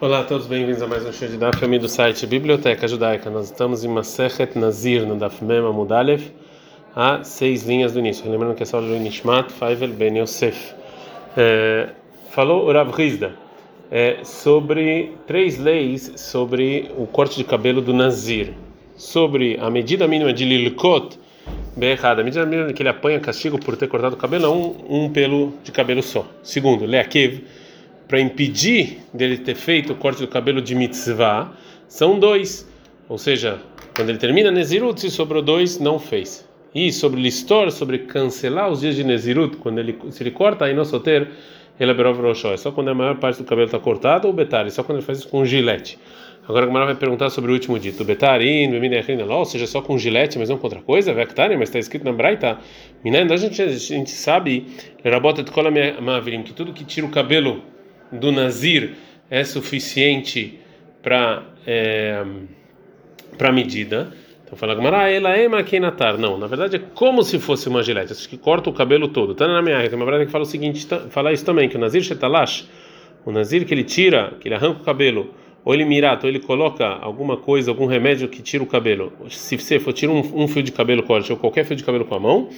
Olá a todos, bem-vindos a mais um show de Daf do site Biblioteca Judaica. Nós estamos em Masechet Nazir, no Daf Mem Amudalev, a seis linhas do início. Lembrando que é só o Nishmat Faivel Ben Yosef. É, falou o Rav Rizda é, sobre três leis sobre o corte de cabelo do Nazir. Sobre a medida mínima de Lilkot, errada, a medida mínima que ele apanha castigo por ter cortado o cabelo é um, um pelo de cabelo só. Segundo, Leakev para impedir dele ter feito o corte do cabelo de mitzvah, são dois. Ou seja, quando ele termina Nezirut, se sobrou dois, não fez. E sobre listor, sobre cancelar os dias de Nezirut, quando ele se ele corta aí no soter, ele é É só quando a maior parte do cabelo está cortado ou betari, só quando ele faz isso com gilete. Agora a Gamara vai perguntar sobre o último dito. Betarim, ou seja, só com gilete, mas não com outra coisa, Vectari, mas está escrito na Braita. A gente, a gente sabe, que tudo que tira o cabelo do Nazir é suficiente para é, para medida. Então fala Gamara, ela é maquinatar. Não, na verdade é como se fosse uma gilete. Acho que corta o cabelo todo. Tá na minha tem uma que fala o seguinte, fala isso também que o Nazir shetalash, o Nazir que ele tira, que ele arranca o cabelo, ou ele mirato, ou ele coloca alguma coisa, algum remédio que tira o cabelo. Se você for tirar um, um fio de cabelo corte ou qualquer fio de cabelo com a mão,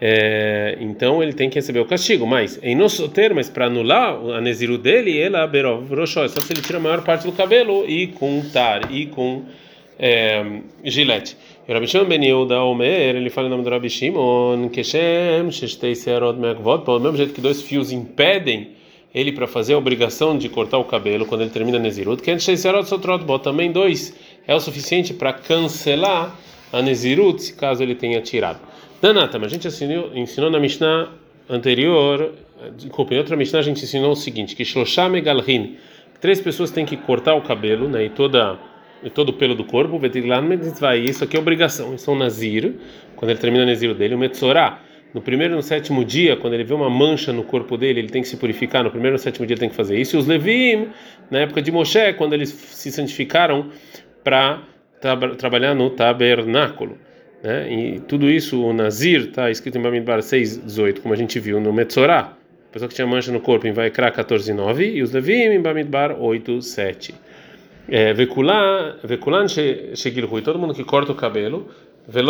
é, então ele tem que receber o castigo. Mas em nosso termo, mas para anular a Neziru dele, ela roxó, só se ele tira a maior parte do cabelo e com tar e com é, gilete. E o Rabi Shimon ben Yehuda Omer, ele fala em nome do Rabi Shimon, Keshem, Sheshtei Searot Mekvot, pelo mesmo jeito que dois fios impedem ele para fazer a obrigação de cortar o cabelo quando ele termina Nezirut, que Searot Sotrot, também dois é o suficiente para cancelar a Nezirut, caso ele tenha tirado. Danata, mas a gente ensinou, ensinou na Mishnah anterior, desculpa, em outra Mishnah a gente ensinou o seguinte, que Shloshá Megalhin, três pessoas têm que cortar o cabelo, né, e toda e todo o pelo do corpo, vai isso aqui é obrigação, isso é um nazir, quando ele termina o nazir dele, o metzorá, no primeiro e no sétimo dia, quando ele vê uma mancha no corpo dele, ele tem que se purificar, no primeiro e no sétimo dia ele tem que fazer isso, e os levim, na época de Moshe, quando eles se santificaram para tra trabalhar no tabernáculo. Né? E tudo isso, o Nazir, está escrito em Bamidbar 6,18, como a gente viu no Metzorah, a pessoa que tinha mancha no corpo em Vaikra 14,9, e os Levim em Bamidbar 8,7. É, Vekulan Shegilhui, todo mundo que corta o cabelo,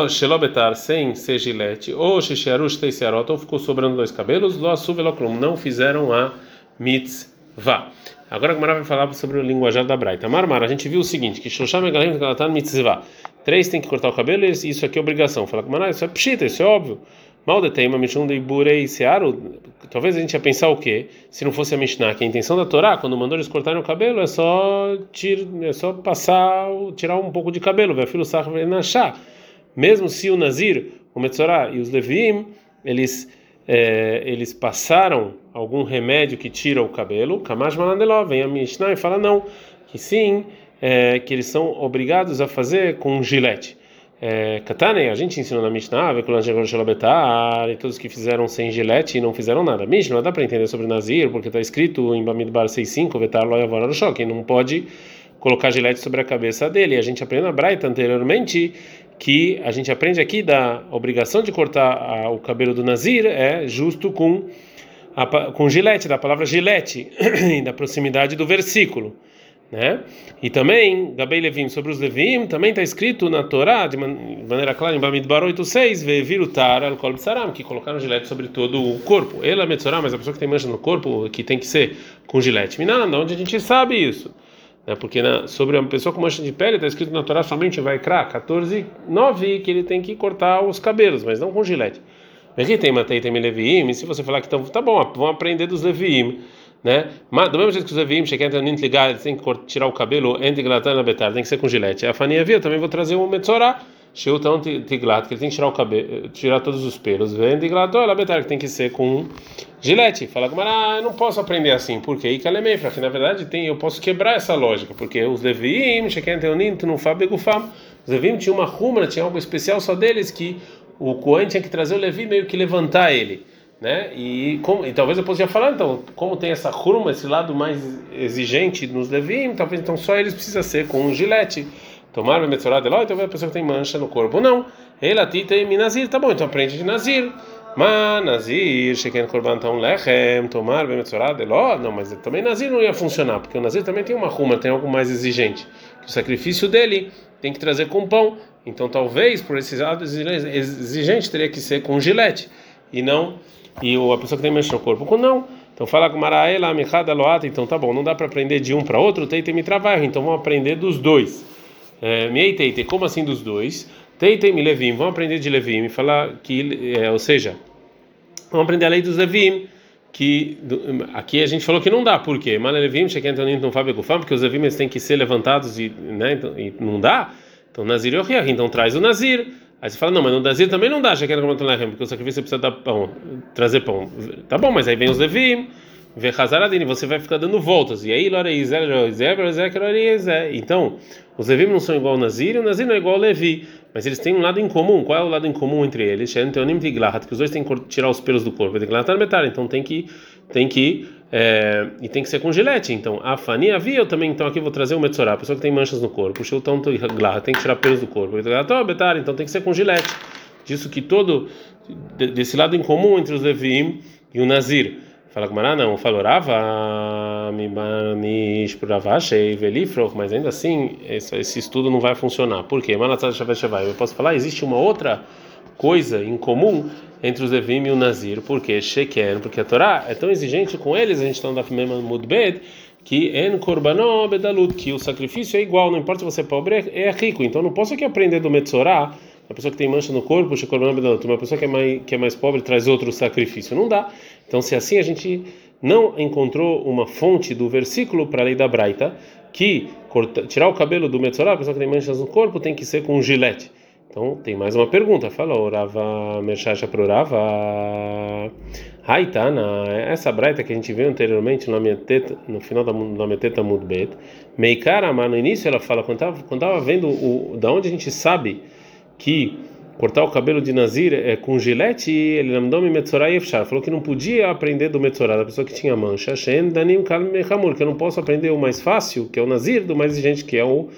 Shelobetar sem ser gilete, ou Sheshearush Teisiarot, ou ficou sobrando dois cabelos, Loasu Veloklum, não fizeram a mitzvah. Agora a Gemara vai falar sobre o linguajar da Braita. Marmar, a gente viu o seguinte, que Shosham Megalim Kalatan Mitzvah. Três tem que cortar o cabelo e isso aqui é obrigação. Fala com isso é pshita, isso é óbvio. Mal de tema, Mishum de Iburei Searu. Talvez a gente ia pensar o quê? Se não fosse a Mishnah, que a intenção da Torá, quando mandou eles cortarem o cabelo, é só, tir, é só passar, tirar um pouco de cabelo, ver filho achar. Mesmo se o Nazir, o Metzorah e os Levim, eles é, eles passaram algum remédio que tira o cabelo, Kamash Malandeló, vem a Mishnah e fala não, que sim, é, que eles são obrigados a fazer com gilete. É, a gente ensinou na Mishnah, e todos que fizeram sem gilete e não fizeram nada. Mishnah, dá para entender sobre Nazir, porque está escrito em Bamidbar 6.5, Vetar Loyavora no choque, não pode colocar gilete sobre a cabeça dele. A gente aprendeu na Braita anteriormente que a gente aprende aqui da obrigação de cortar a, o cabelo do Nazir é justo com a, com gilete, da palavra gilete, da proximidade do versículo. Né? E também, Gabei Levim, sobre os Levim, também está escrito na Torá, de maneira clara, em Bamidbar 8.6, Vevirutar al-Kol Tsaram, que colocaram gilete sobre todo o corpo. Ele é Metzorá, mas a pessoa que tem mancha no corpo, que tem que ser com gilete. Minanda, onde a gente sabe isso? Né? Porque sobre uma pessoa com mancha de pele está escrito na Torá somente vai crar 14, 9 que ele tem que cortar os cabelos, mas não com gilete. Aqui tem Matei tem Leviim, se você falar que então, tá bom, vamos aprender dos Leviim, né? Mas do mesmo jeito que os Leviim, ligar, eles têm que tirar o cabelo entre Glatana Betar, tem que ser com gilete. A Fania via, também vou trazer um Metzorah. Sheutão Tiglat, que ele tem que tirar o cabelo, tirar todos os pelos. Vem Tiglat, olha, Betar, que tem que ser com gilete. Fala com ah, eu não posso aprender assim, porque aí calemei, porque na verdade tem, eu posso quebrar essa lógica, porque os Leviim, Sheken Teonim, Tunufá, Begufam, os Leviim tinham uma rumra, tinha algo especial só deles que o Cohen tinha que trazer o Levi meio que levantar ele. Né? E, como, e talvez eu possa falar, então, como tem essa ruma, esse lado mais exigente nos Levim, talvez então só eles precisam ser com um gilete. Tomar Metzorah de lá, então a pessoa que tem mancha no corpo. Não. Ela tita e Nazir, tá bom, então aprende de Nazir. Mas Nazir, Sheken Korban Tom Lechem, Tomar, Bemetzorad, Eló, não, mas também Nazir não ia funcionar, porque o Nazir também tem uma ruma, tem algo mais exigente. O sacrifício dele tem que trazer com pão. Então talvez, por esse lado exigente, teria que ser com gilete, e não, e a pessoa que tem mancha no corpo, com não. Então fala com Maraela, Mechada, Loata, então tá bom, não dá para aprender de um para outro, Teite me trabalho, então vamos aprender dos dois. É, Mei Teite, como assim dos dois? Teite me Levim, vamos aprender de Levim, falar que, é, ou seja, vamos aprender a lei dos Levim, que aqui a gente falou que não dá, por quê? Mas Levim, não fala porque os Levim têm que ser levantados e, né, então, e não dá, então Nazir e então traz o Nazir. Aí você fala, não, mas no Nazir também não dá, já que era porque o sacrifício precisa dar pão, trazer pão. Tá bom, mas aí vem os Levim, vê Hazaradini, você vai ficar dando voltas. E aí, então, os Levim não são igual ao Nazir, e o Nazir não é igual ao Levi. Mas eles têm um lado em comum. Qual é o lado em comum entre eles? Que os dois têm que tirar os pelos do corpo. Então tem que tem que é, e tem que ser com gilete. Então, a Fani havia eu também. Então, aqui vou trazer o Metsorá, a pessoa que tem manchas no corpo. O Shilton tem que tirar pelos do corpo. Então, tem que ser com gilete. Disso que todo, desse lado em comum entre os Levim e o Nazir. Fala com Mará, não, falou Rava, mas ainda assim esse, estudo não vai funcionar. Por quê? Eu posso falar, existe uma outra coisa em comum entre os Levim e o Nazir. Por quê? Sheker, porque a Torá é tão exigente com eles, a gente está no Daf Mudbed, que en korbanó bedalut, que o sacrifício é igual, não importa se você é pobre, é rico. Então não posso aqui aprender do Metzorá, uma pessoa que tem mancha no corpo, shekorbanó bedalut, uma pessoa que é mais que é mais pobre traz outro sacrifício. Não dá. Então se assim a gente não encontrou uma fonte do versículo para a lei da Braita, que tirar o cabelo do Metzorá, a pessoa que tem manchas no corpo tem que ser com um gilete. Então tem mais uma pergunta. Fala, orava Merchacha para orava. Haitana, essa braita que a gente viu anteriormente no, meteta, no final da, da Meteta Mudbet, Meikara, mas no início ela fala, quando estava quando tava vendo o, da onde a gente sabe que cortar o cabelo de Nazir é com gilete, ele mandou me Metzorah Efshar, falou que não podia aprender do Metzorah, da pessoa que tinha mancha, Shen Danim Kal Mechamur, que eu não posso aprender o mais fácil, que é o Nazir, do mais exigente, que é o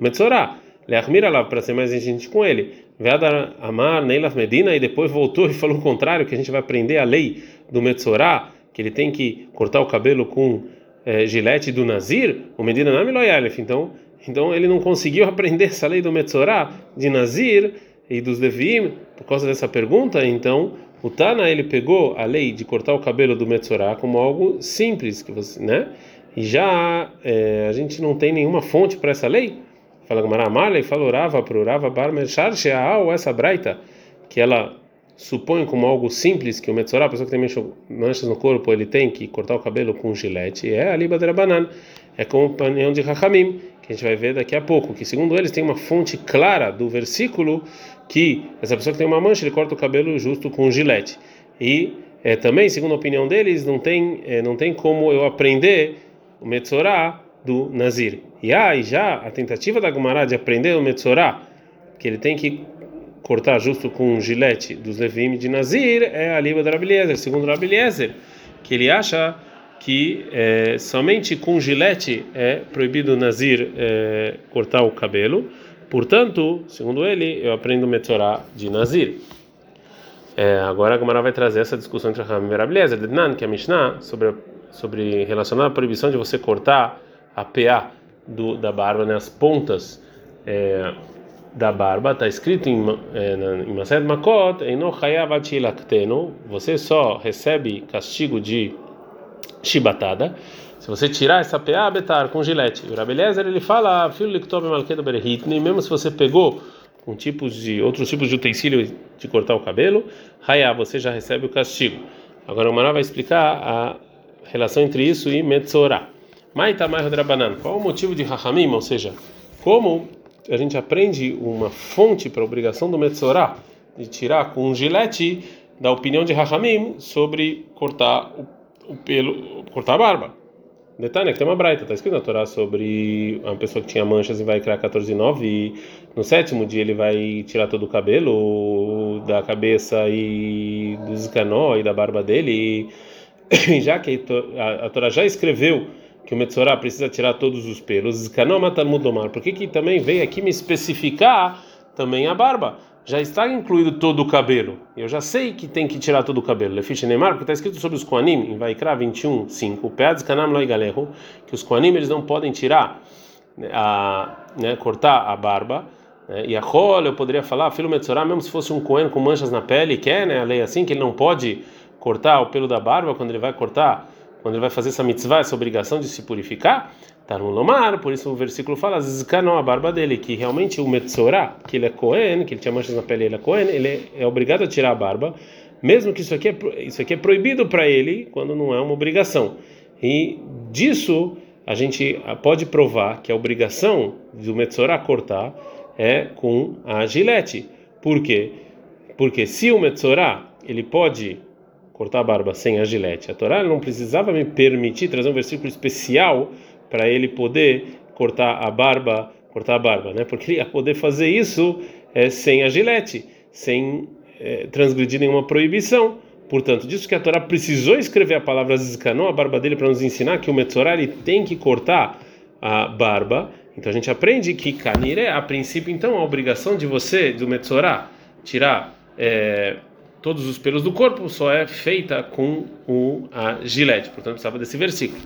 Metzorah. Leachmira lá para ser mais exigente com ele. Veadar Amar Neilaf Medina e depois voltou e falou o contrário, que a gente vai aprender a lei do Metzorá, que ele tem que cortar o cabelo com é, gilete do Nazir, o Medina Namiloyalef. Então, então ele não conseguiu aprender essa lei do Metzorá de Nazir e dos Levim por causa dessa pergunta. Então, o Tana ele pegou a lei de cortar o cabelo do Metzorá como algo simples, que você, né? E já é, a gente não tem nenhuma fonte para essa lei. Fala Gamara e falou Rava pro Rava Barmechar Sheaal, essa braita, que ela supõe como algo simples que o Metzorá, a pessoa que tem manchas no corpo, ele tem que cortar o cabelo com um gilete, é a liba banana, é com o panhão de Rahamim, que a gente vai ver daqui a pouco, que segundo eles tem uma fonte clara do versículo que essa pessoa que tem uma mancha, ele corta o cabelo justo com um gilete. E é, também, segundo a opinião deles, não tem, é, não tem como eu aprender o Metzorá do Nazir. E aí já a tentativa da Gumará de aprender o Metzorá, que ele tem que cortar justo com um gilete dos Levim de Nazir, é a língua da Rabiliezer. Segundo Rabiliezer, que ele acha que é, somente com gilete é proibido Nazir é, cortar o cabelo. Portanto, segundo ele, eu aprendo o Metzorá de Nazir. É, agora a Gemara vai trazer essa discussão entre Ram e Rabeliezer, que é a Mishnah, sobre, sobre relacionar a proibição de você cortar a PA do, da barba, né, as pontas é, da barba, está escrito em, é, Mased Makot, você só recebe castigo de chibatada se você tirar essa PA, betar com gilete. O Rabelezer ele fala, mesmo se você pegou com tipos de outros tipos de utensílio de cortar o cabelo, raya, você já recebe o castigo. Agora o Mará vai explicar a relação entre isso e metzorah. Qual o motivo de Rahamim? Ou seja, como a gente aprende uma fonte para a obrigação do Metzorah de tirar com um gilete da opinião de Rahamim sobre cortar o, pelo, cortar a barba. Detalhe, que tem uma braita, está escrito na Torá sobre uma pessoa que tinha manchas e vai criar 14 e 9 e no sétimo dia ele vai tirar todo o cabelo da cabeça e do escanó e da barba dele e já que a Torá já escreveu que o Metzorah precisa tirar todos os pelos. Por que, que também veio aqui me especificar também a barba? já está incluído todo o cabelo. Eu já sei que tem que tirar todo o cabelo. Lefiche Neymar, porque está escrito sobre os Koanim, em Vaikra 21, 5, Peads Kanam Loi Galehu, que os Koanim eles não podem tirar, né, a, né, cortar a barba. Né, e a Rol, eu poderia falar, filho Metzorah, mesmo se fosse um Cohen com manchas na pele, quer, né, a lei é assim, que ele não pode cortar o pelo da barba quando ele vai cortar, quando ele vai fazer essa mitzvah, essa obrigação de se purificar. Tá no Lomar, por isso o versículo fala, Zikanon, a barba dele, que realmente o Metzorah, que ele é Cohen, que ele tinha manchas na pele, ele é Cohen, ele é obrigado a tirar a barba, mesmo que isso aqui é, isso aqui é proibido para ele quando não é uma obrigação. E disso a gente pode provar que a obrigação do Metzorah cortar é com a gilete. Por quê? Porque se o Metzorah ele pode cortar a barba sem a gilete, a Torá não precisava me permitir trazer um versículo especial para ele poder cortar a barba, cortar a barba, né? Porque ele ia poder fazer isso é, sem a gilete, sem é, transgredir nenhuma proibição. Portanto, disso que a Torá precisou escrever a palavra zikanon, a barba dele, para nos ensinar que o Metzorah ele tem que cortar a barba. Então a gente aprende que Kanire, a princípio, então, a obrigação de você, do Metzorah, tirar é, todos os pelos do corpo só é feita com o, a gilete. Portanto, precisava desse versículo.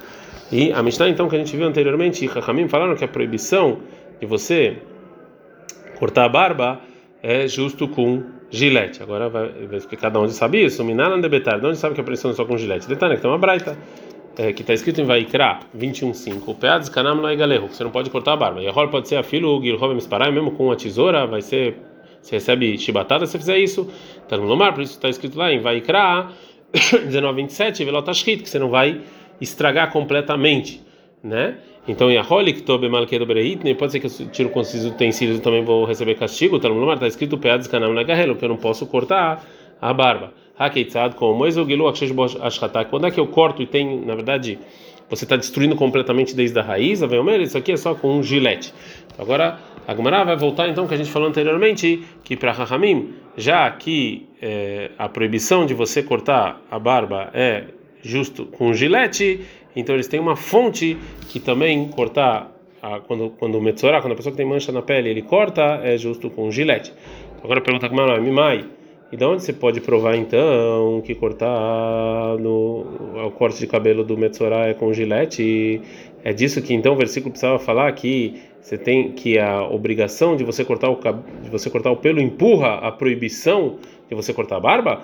E a Mishnah, então, que a gente viu anteriormente, Hakamim falaram que a proibição de você cortar a barba é justo com gilete. Agora vai, vai explicar de onde sabe isso. Minalan de Betar, de onde sabe que a proibição é só com gilete? Detalhe, que tem uma braita. É, que está escrito em Vaikra 21.5 o pead kanam lo galehu você não pode cortar a barba e a pode ser a filo gilhov misparai mesmo com a tesoura vai ser você recebe chibatada se fizer isso tá no lomar por isso está escrito lá em Vaikra 19.27 velotashrit que você não vai estragar completamente, né? Então, Yaholik tobe malkedo bereit, pode ser que eu tiro com esses utensílios e também vou receber castigo. Tá no está escrito peados canal na garrelo, que eu não posso cortar a barba. Hakeitzad como Ezogilu ashkatak. Quando é que eu corto e tem, na verdade, você está destruindo completamente desde a raiz, isso aqui é só com um gilete. Agora, a Gemara vai voltar então que a gente falou anteriormente que para Rahamim, já que é, a proibição de você cortar a barba é justo com gilete, então eles têm uma fonte que também cortar a, quando quando o metzorá, quando a pessoa que tem mancha na pele, ele corta, é justo com gilete. Agora pergunta como é, Mimai, e de onde você pode provar então que cortar no o corte de cabelo do metzorá é com gilete? É disso que então o versículo precisava falar que você tem que a obrigação de você cortar o de você cortar o pelo empurra a proibição de você cortar a barba?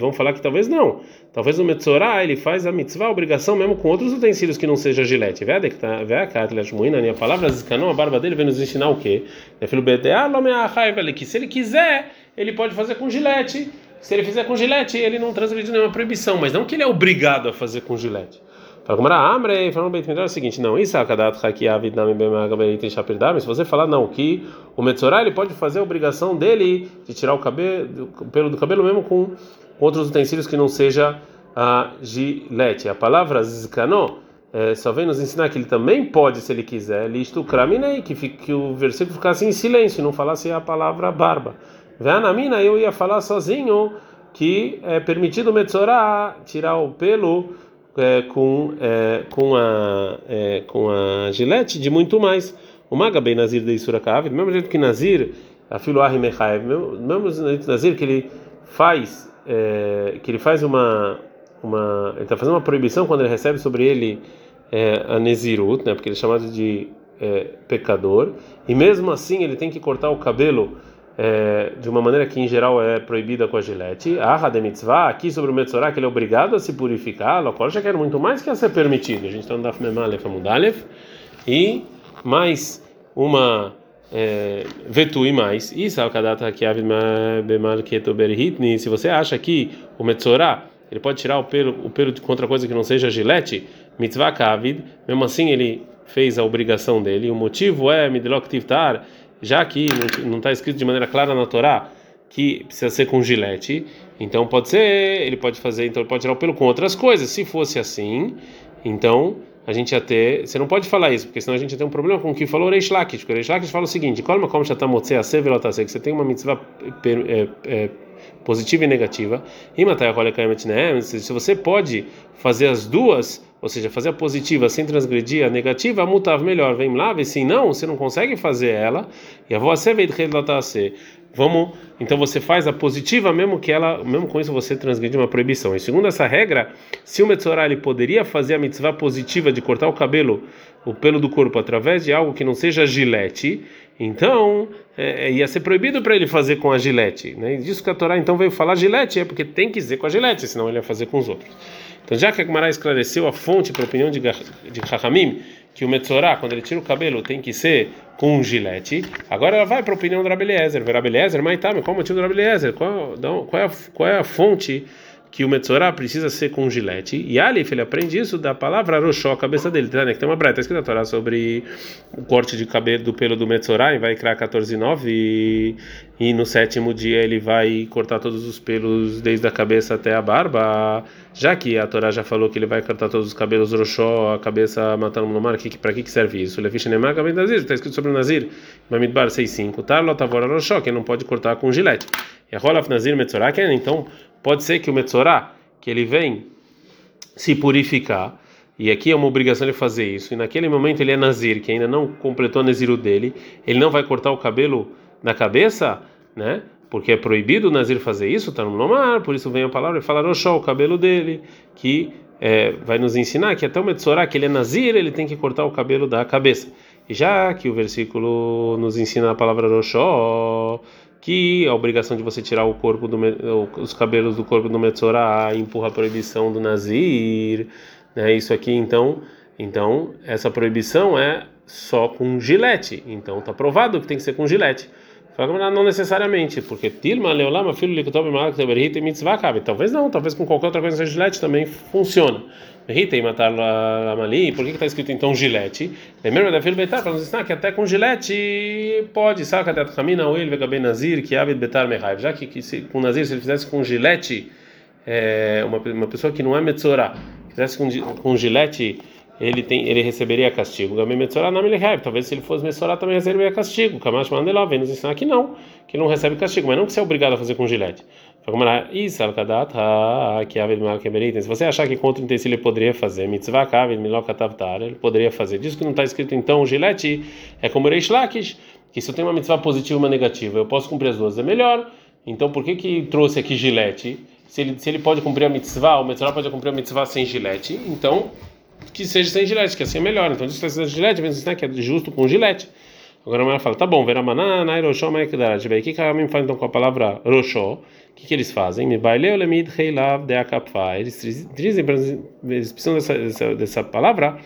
Vamos falar que talvez não. Talvez o Metzorah ele faz a mitzvah, a obrigação mesmo com outros utensílios que não seja gilete. A palavra a barba dele vem nos ensinar o quê? Que se ele quiser, ele pode fazer com gilete. Se ele fizer com gilete, ele não transgride nenhuma proibição, mas não que ele é obrigado a fazer com gilete. Para comer a Amre, falando bem é o seguinte, não, isso akadat hakiavid nami bemagaberit shapirdam, se você falar não, que o Metzorah ele pode fazer a obrigação dele de tirar o cabelo, o pelo do cabelo mesmo com outros utensílios que não seja a gilete. A palavra zikano é, só vem nos ensinar que ele também pode, se ele quiser, listo kraminei, que, que o versículo ficasse em silêncio, não falasse a palavra barba. Veanamina, eu ia falar sozinho que é permitido o Metzorah tirar o pelo com, é, com, a, é, com a gilete de muito mais. O Magabei Nazir de Surakav, do mesmo jeito que Nazir, a filo Ahimechaev, do mesmo jeito Nazir que ele faz, é, que ele faz uma, uma ele está fazendo uma proibição quando ele recebe sobre ele é, a Nezirut, né, porque ele é chamado de é, pecador, e mesmo assim ele tem que cortar o cabelo é, de uma maneira que em geral é proibida com a gilete. A de mitzvah, aqui sobre o Metzorah, que ele é obrigado a se purificar, Lokol já quer muito mais que a ser permitido. A gente está no Daf Memalef Amudalef. E mais uma é, vetui mais. E Salkadata que Bemal Ketoberhitni. Se você acha que o Metzorah ele pode tirar o pelo, o pelo contra coisa que não seja gilete, mitzvah kavid, mesmo assim ele fez a obrigação dele. O motivo é midlok tivtar já que não está escrito de maneira clara na Torá que precisa ser com gilete, então pode ser, ele pode fazer, então ele pode tirar o pelo com outras coisas. Se fosse assim, então a gente ia ter, você não pode falar isso, porque senão a gente ia ter um problema com o que falou Reish Lakish, porque Reish Lakish fala o seguinte: "Colma como já está a ser que você tem uma mitzvah é, é, positiva e negativa. E se você pode fazer as duas ou seja, fazer a positiva sem transgredir a negativa, a mutav melhor, vem lá, vê se não, você não consegue fazer ela, e a voz ser Vamos, então você faz a positiva mesmo que ela, mesmo com isso você transgride uma proibição. E segundo essa regra, se o Metzorah ele poderia fazer a mitzvah positiva de cortar o cabelo, o pelo do corpo através de algo que não seja gilete, então é, é ia ser proibido para ele fazer com a gilete, né? E disso que a Torá então veio falar gilete, é porque tem que ser com a gilete, senão ele ia fazer com os outros. Então, já que a Gemara esclareceu a fonte para a opinião de, de Chachamim, que o Metzorah, quando ele tira o cabelo, tem que ser com um gilete, agora ela vai para a opinião do Rabeliezer. Rabeliezer, mas tá, mas qual o motivo do Rabeliezer? Qual, qual, é qual é a fonte que o Metzorah precisa ser com gilete. E Alif, ele aprende isso da palavra Roshó, a cabeça dele. Tá, né? Que tem uma breta escrita Torá sobre o corte de cabelo do pelo do Metzorah, e vai criar 14,9 e, e no sétimo dia ele vai cortar todos os pelos desde a cabeça até a barba. Já que a Torá já falou que ele vai cortar todos os cabelos Roshó, a cabeça matando no mar, que, para que, que serve isso? Lefish Nemar Nazir, está escrito sobre o Nazir, Mamidbar 6,5. Tarlo Tavora Roshó, que não pode cortar com gilete. E a Rolaf Nazir Metzorah, que é, então Pode ser que o Metzorá, que ele vem se purificar, e aqui é uma obrigação ele fazer isso, e naquele momento ele é Nazir, que ainda não completou o Naziro dele, ele não vai cortar o cabelo na cabeça, né? Porque é proibido o Nazir fazer isso, está no Lomar, por isso vem a palavra e fala Roshó, o cabelo dele, que é, vai nos ensinar que até o Metzorá, que ele é Nazir, ele tem que cortar o cabelo da cabeça. E já que o versículo nos ensina a palavra Roshó, que a obrigação de você tirar o corpo do os cabelos do corpo do Metzorah empurra a proibição do Nazir, né? Isso aqui então, então essa proibição é só com gilete. Então está provado que tem que ser com gilete. Não necessariamente, porque filho Malak. Talvez não, talvez com qualquer outra coisa gilete também funciona. Rita e matar Lamali, por que está escrito então gilete? Lembra da filha Betar, para nos ensinar que até com gilete pode, saca até Kamina Oil Vegaben Nazir, que Abed Betar Mehaiv. Já que, que se, com Nazir, se ele fizesse com gilete, é, uma, uma pessoa que não é Metzorah, fizesse com, com gilete ele tem ele receberia castigo. Gamem Metzorah não me Talvez se ele fosse Metzorah também receberia castigo. Kamash Mandelá vem nos ensinar que não, que ele não recebe castigo, mas não que você é obrigado a fazer com gilete. Que Avid Malkeberitem. Se você achar que contra o utensílio ele poderia fazer, ele poderia fazer. Diz que não está escrito então gilete, é como Reish Lakish, que se eu tenho uma mitzvah positiva e uma negativa, eu posso cumprir as duas, é melhor. Então por que que trouxe aqui gilete? Se ele, se ele pode cumprir a mitzvah, o mitzvah pode cumprir a mitzvah sem gilete, então que seja sem gilete, que assim é melhor. Então, se precisa de gilete, vem ensinar que é justo com gilete. Agora a mulher fala, tá bom, veramaná, nairoshó, maekdaraj. O que a mim fala então com a palavra roshó? O que que eles fazem? Me baileu lemid reilav de akapfa. Eles dizem, eles precisam dessa, dessa, dessa palavra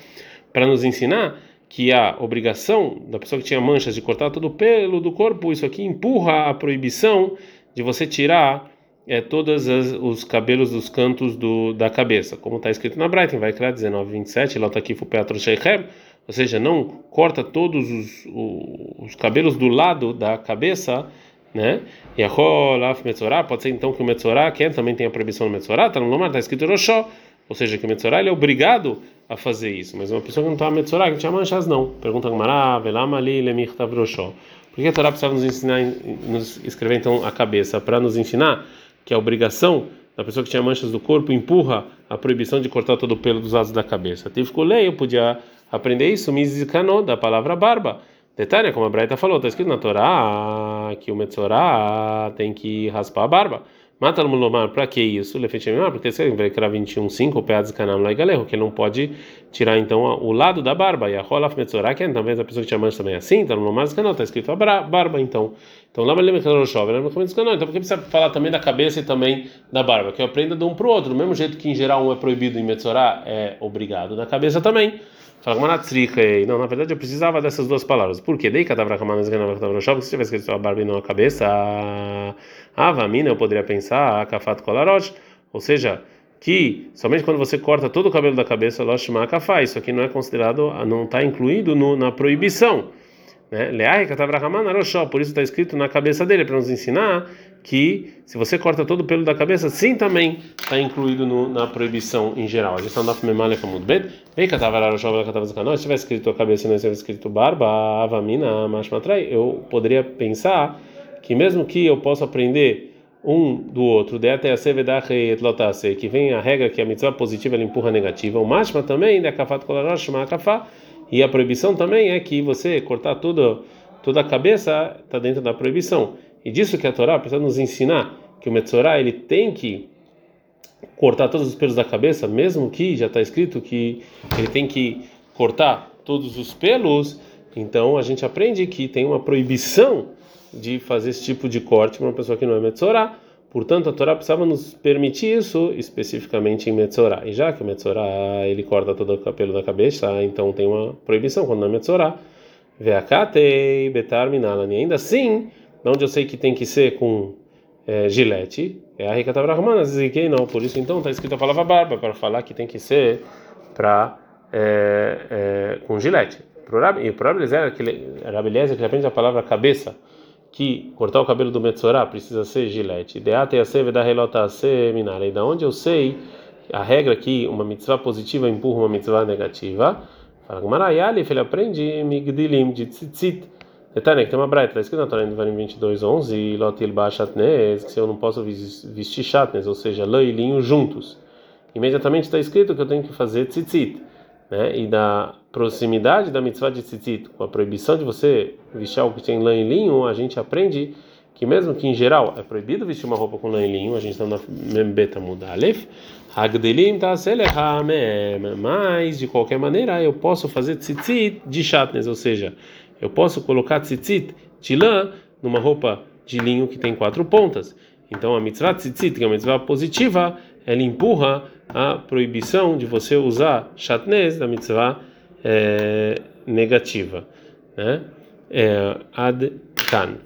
para nos ensinar que a obrigação da pessoa que tinha manchas de cortar todo o pelo do corpo, isso aqui empurra a proibição de você tirar é, todos os cabelos dos cantos do, da cabeça, como está escrito na Brighton, vai criar 19, 27, lá está aqui Petro Sheikhem, ou seja, não corta todos os, os, os, cabelos do lado da cabeça, né? E a Rolaf Metzorah, pode ser então que o Metzorah, quem também tem a proibição do Metzorah, está no Lomar, está escrito Roshó, ou seja, que o Metzorah ele é obrigado a fazer isso, mas uma pessoa que não está Metzorah, que tinha manchas, não. Pergunta a Gamara, Velama ali, Lemir Roshó. Por que a Torá precisava nos ensinar, nos escrever então a cabeça? Para nos ensinar que a obrigação da pessoa que tinha manchas do corpo empurra a proibição de cortar todo o pelo dos lados da cabeça. Tive lei, eu podia aprender isso, mizikano, da palavra barba. Detalhe, como a Braita falou, está escrito na Torá que o Metzorá tem que raspar a barba. Mata no Lomar, para que isso? Lefetimar, porque você vai criar 21,5 peados canam lá e galego, que ele não pode tirar então o lado da barba. E a Rolaf Metzorá, que é talvez a pessoa que tinha mancha também é assim, está no Lomar, canal, está escrito a barba então. Então lá canal. Então por que precisa falar também da cabeça e também da barba? Que eu aprenda de um para o outro, do mesmo jeito que em geral um é proibido em Metzorá, é obrigado na cabeça também. Não, na verdade eu precisava dessas duas palavras. Por quê? Dei. Se tivesse escrito a barba e não a cabeça, a vamina eu poderia pensar, a kafato kolarot. Ou seja, que somente quando você corta todo o cabelo da cabeça, loshma kafá. Isso aqui não é considerado, não está incluído no, na proibição. Né? Por isso está escrito na cabeça dele, para nos ensinar que se você corta todo o pelo da cabeça, sim também está incluído no, na proibição em geral. A famud bet. Ei, catavara roshov, catava zakanó. Se tivesse escrito a cabeça e não tivesse escrito barba, avamina, mashmatrai, eu poderia pensar que mesmo que eu possa aprender um do outro, que vem a regra que a mitzvah positiva ela empurra a negativa, o mashma também, e a proibição também é que você cortar tudo, toda a cabeça está dentro da proibição. E disso que a Torá precisa nos ensinar que o Metzorah ele tem que cortar todos os pelos da cabeça, mesmo que já está escrito que ele tem que cortar todos os pelos, então a gente aprende que tem uma proibição de fazer esse tipo de corte para uma pessoa que não é Metzorah. Portanto, a Torá precisava nos permitir isso especificamente em Metzorah. E já que o Metzorah ele corta todo o cabelo da cabeça, então tem uma proibição quando não é Metzorah. Veakatei betar minalani. Ainda assim, onde eu sei que tem que ser com é, gilete, é a Rikata Brahmana, que não. Por isso, então, está escrito a palavra barba, para falar que tem que ser para é, é, com gilete. E o próprio Eliezer, que ele, aprende a palavra cabeça, que cortar o cabelo do Metzorah precisa ser gilete. Deate a seve da relota a minara. E da onde eu sei a regra que uma mitzvah positiva empurra uma mitzvah negativa? Fala Gumarayali, ele aprende migdilim de tzitzit. Detalhe, que tem uma braita, está escrito na Torá em Devarim 22, 11, lotil bachatnes, que se eu não posso vestir chatnes, ou seja, lã e linho juntos. Imediatamente está escrito que eu tenho que fazer tzitzit né? E da proximidade da mitzvah de tzitzit, com a proibição de você vestir algo que tem lã e linho, a gente aprende que mesmo que em geral é proibido vestir uma roupa com lã e linho, a gente está na Membeta Mudalef, Hagdelim mas de qualquer maneira eu posso fazer tzitzit de chatnes, ou seja, eu posso colocar tzitzit de lã numa roupa de linho que tem quatro pontas. Então a mitzvah tzitzit, que é uma mitzvah positiva, ela empurra a proibição de você usar chatnez da mitzvah é, negativa. Né? É, ad kan.